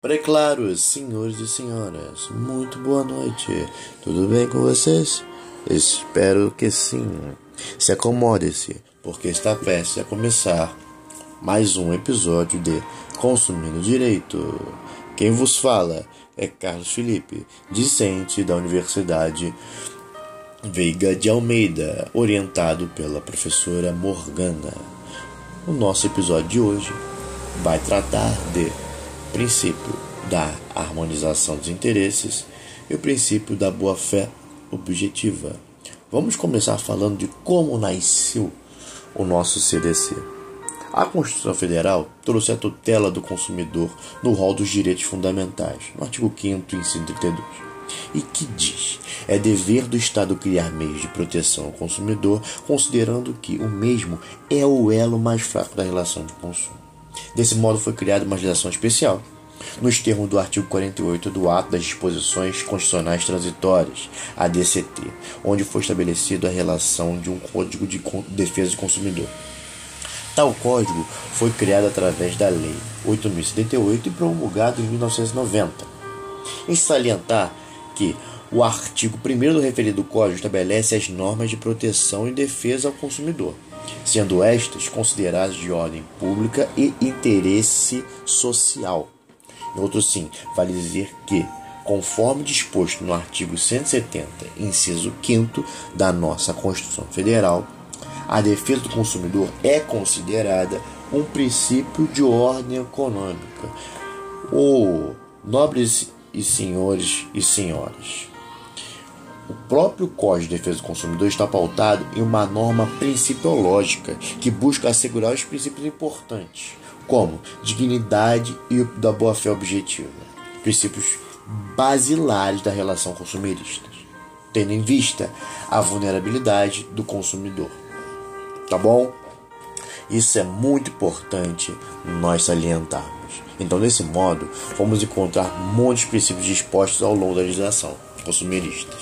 Preclaros, senhores e senhoras, muito boa noite. Tudo bem com vocês? Espero que sim. Se acomode-se, porque está prestes a começar mais um episódio de Consumindo Direito. Quem vos fala é Carlos Felipe, discente da Universidade Veiga de Almeida, orientado pela professora Morgana. O nosso episódio de hoje vai tratar de princípio da harmonização dos interesses e o princípio da boa-fé objetiva. Vamos começar falando de como nasceu o nosso CDC. A Constituição Federal trouxe a tutela do consumidor no rol dos direitos fundamentais, no artigo 5 inciso 32, e que diz: é dever do Estado criar meios de proteção ao consumidor, considerando que o mesmo é o elo mais fraco da relação de consumo. Desse modo, foi criada uma legislação especial, nos termos do artigo 48 do Ato das Disposições Constitucionais Transitórias, ADCT, onde foi estabelecido a relação de um Código de Defesa do Consumidor. Tal código foi criado através da Lei 8.078 e promulgado em 1990. Em salientar que o artigo 1 do referido código estabelece as normas de proteção e defesa ao consumidor sendo estas consideradas de ordem pública e interesse social. Em outro sim, vale dizer que, conforme disposto no artigo 170, inciso 5 da nossa Constituição Federal, a defesa do consumidor é considerada um princípio de ordem econômica. Oh, nobres e senhores e senhoras, o próprio Código de Defesa do Consumidor está pautado em uma norma principiológica que busca assegurar os princípios importantes, como dignidade e da boa-fé objetiva, princípios basilares da relação consumerista, tendo em vista a vulnerabilidade do consumidor. Tá bom? Isso é muito importante nós salientarmos. Então, desse modo, vamos encontrar muitos princípios dispostos ao longo da legislação consumeristas.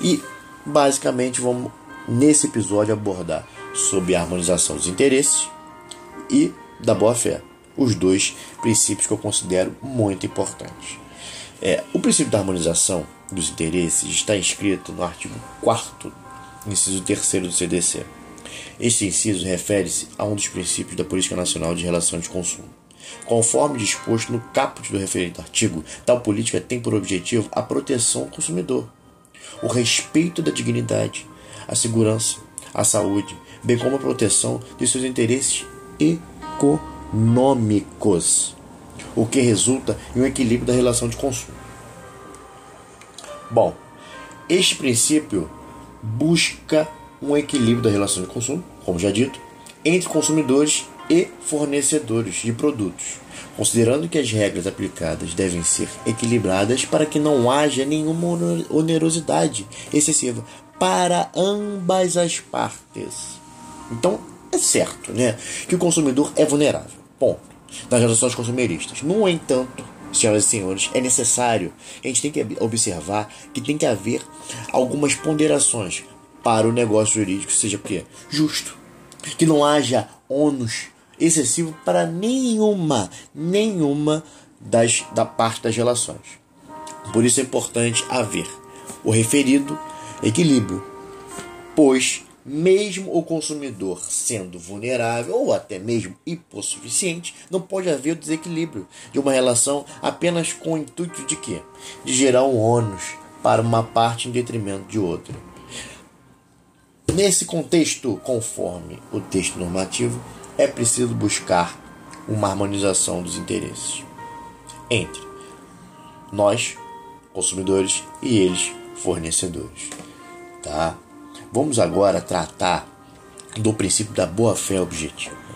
E basicamente vamos nesse episódio abordar sobre a harmonização dos interesses e da boa-fé, os dois princípios que eu considero muito importantes. É, o princípio da harmonização dos interesses está inscrito no artigo 4 inciso 3 do CDC. Este inciso refere-se a um dos princípios da Política Nacional de Relação de Consumo. Conforme disposto no caput do referente artigo, tal política tem por objetivo a proteção ao consumidor, o respeito da dignidade, a segurança, a saúde, bem como a proteção de seus interesses econômicos, o que resulta em um equilíbrio da relação de consumo. Bom, este princípio busca um equilíbrio da relação de consumo, como já dito, entre consumidores e fornecedores de produtos, considerando que as regras aplicadas devem ser equilibradas para que não haja nenhuma onerosidade excessiva para ambas as partes. Então, é certo, né, que o consumidor é vulnerável. Ponto. Nas relações consumeristas. No entanto, senhoras e senhores, é necessário, a gente tem que observar que tem que haver algumas ponderações para o negócio jurídico seja o quê? justo, que não haja ônus excessivo para nenhuma, nenhuma das, da parte das relações. Por isso é importante haver o referido equilíbrio, pois mesmo o consumidor sendo vulnerável ou até mesmo hipossuficiente, não pode haver o desequilíbrio de uma relação apenas com o intuito de quê? De gerar um ônus para uma parte em detrimento de outra. Nesse contexto, conforme o texto normativo, é preciso buscar uma harmonização dos interesses entre nós, consumidores, e eles, fornecedores. Tá? Vamos agora tratar do princípio da boa-fé objetiva.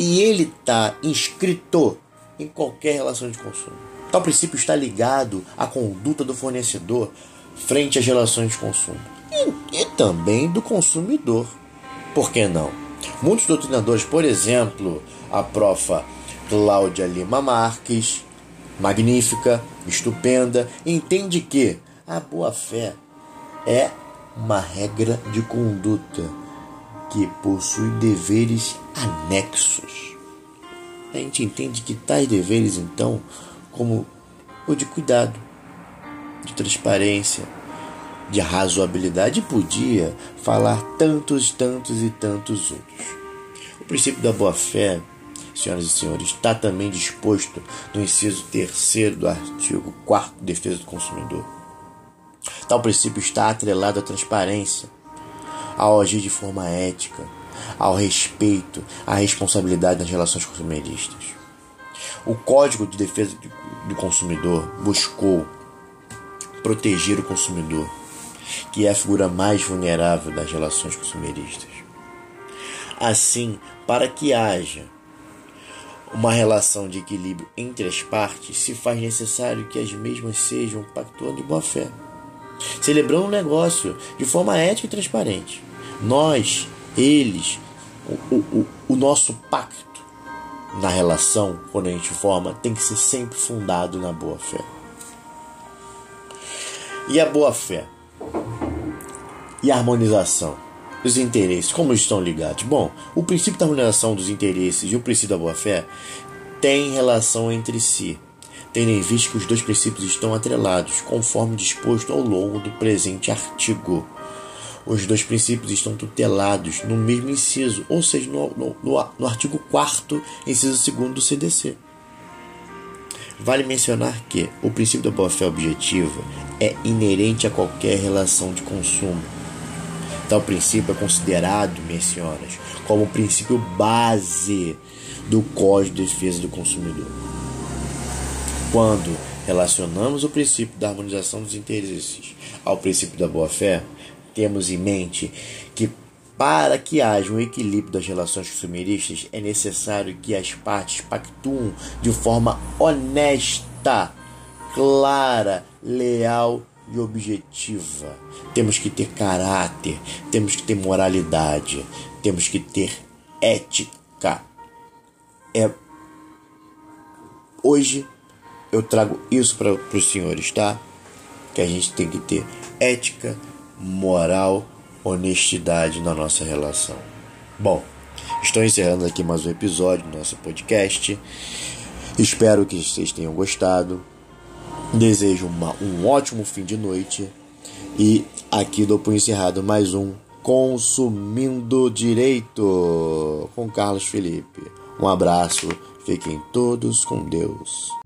E ele está inscrito em qualquer relação de consumo. Tal princípio está ligado à conduta do fornecedor frente às relações de consumo e, e também do consumidor. Por que não? Muitos doutrinadores, por exemplo, a profa Cláudia Lima Marques, magnífica, estupenda, entende que a boa-fé é uma regra de conduta que possui deveres anexos. A gente entende que tais deveres, então, como o de cuidado, de transparência, de razoabilidade, podia falar tantos, tantos e tantos outros. O princípio da boa-fé, senhoras e senhores, está também disposto no inciso terceiro do artigo 4 Defesa do Consumidor. Tal princípio está atrelado à transparência, ao agir de forma ética, ao respeito, à responsabilidade nas relações consumeristas. O Código de Defesa do Consumidor buscou proteger o consumidor, que é a figura mais vulnerável das relações consumeristas. Assim, para que haja uma relação de equilíbrio entre as partes, se faz necessário que as mesmas sejam pactuando de boa fé, celebrando um negócio de forma ética e transparente. Nós, eles, o, o, o nosso pacto na relação, quando a gente forma, tem que ser sempre fundado na boa fé. E a boa fé? E a harmonização? Os interesses, como estão ligados? Bom, o princípio da harmonização dos interesses e o princípio da boa fé têm relação entre si, tendo em vista que os dois princípios estão atrelados, conforme disposto ao longo do presente artigo. Os dois princípios estão tutelados no mesmo inciso, ou seja, no, no, no artigo 4, inciso 2 do CDC. Vale mencionar que o princípio da boa-fé objetiva é inerente a qualquer relação de consumo. Tal princípio é considerado, senhoras, como o princípio base do Código de Defesa do Consumidor. Quando relacionamos o princípio da harmonização dos interesses ao princípio da boa-fé, temos em mente que para que haja um equilíbrio das relações consumeristas, é necessário que as partes pactuem de forma honesta, clara, leal e objetiva. Temos que ter caráter, temos que ter moralidade, temos que ter ética. É hoje eu trago isso para os senhores, tá? Que a gente tem que ter ética, moral, honestidade na nossa relação. Bom, estou encerrando aqui mais um episódio do nosso podcast. Espero que vocês tenham gostado. Desejo uma, um ótimo fim de noite. E aqui dou por encerrado mais um Consumindo Direito com Carlos Felipe. Um abraço, fiquem todos com Deus.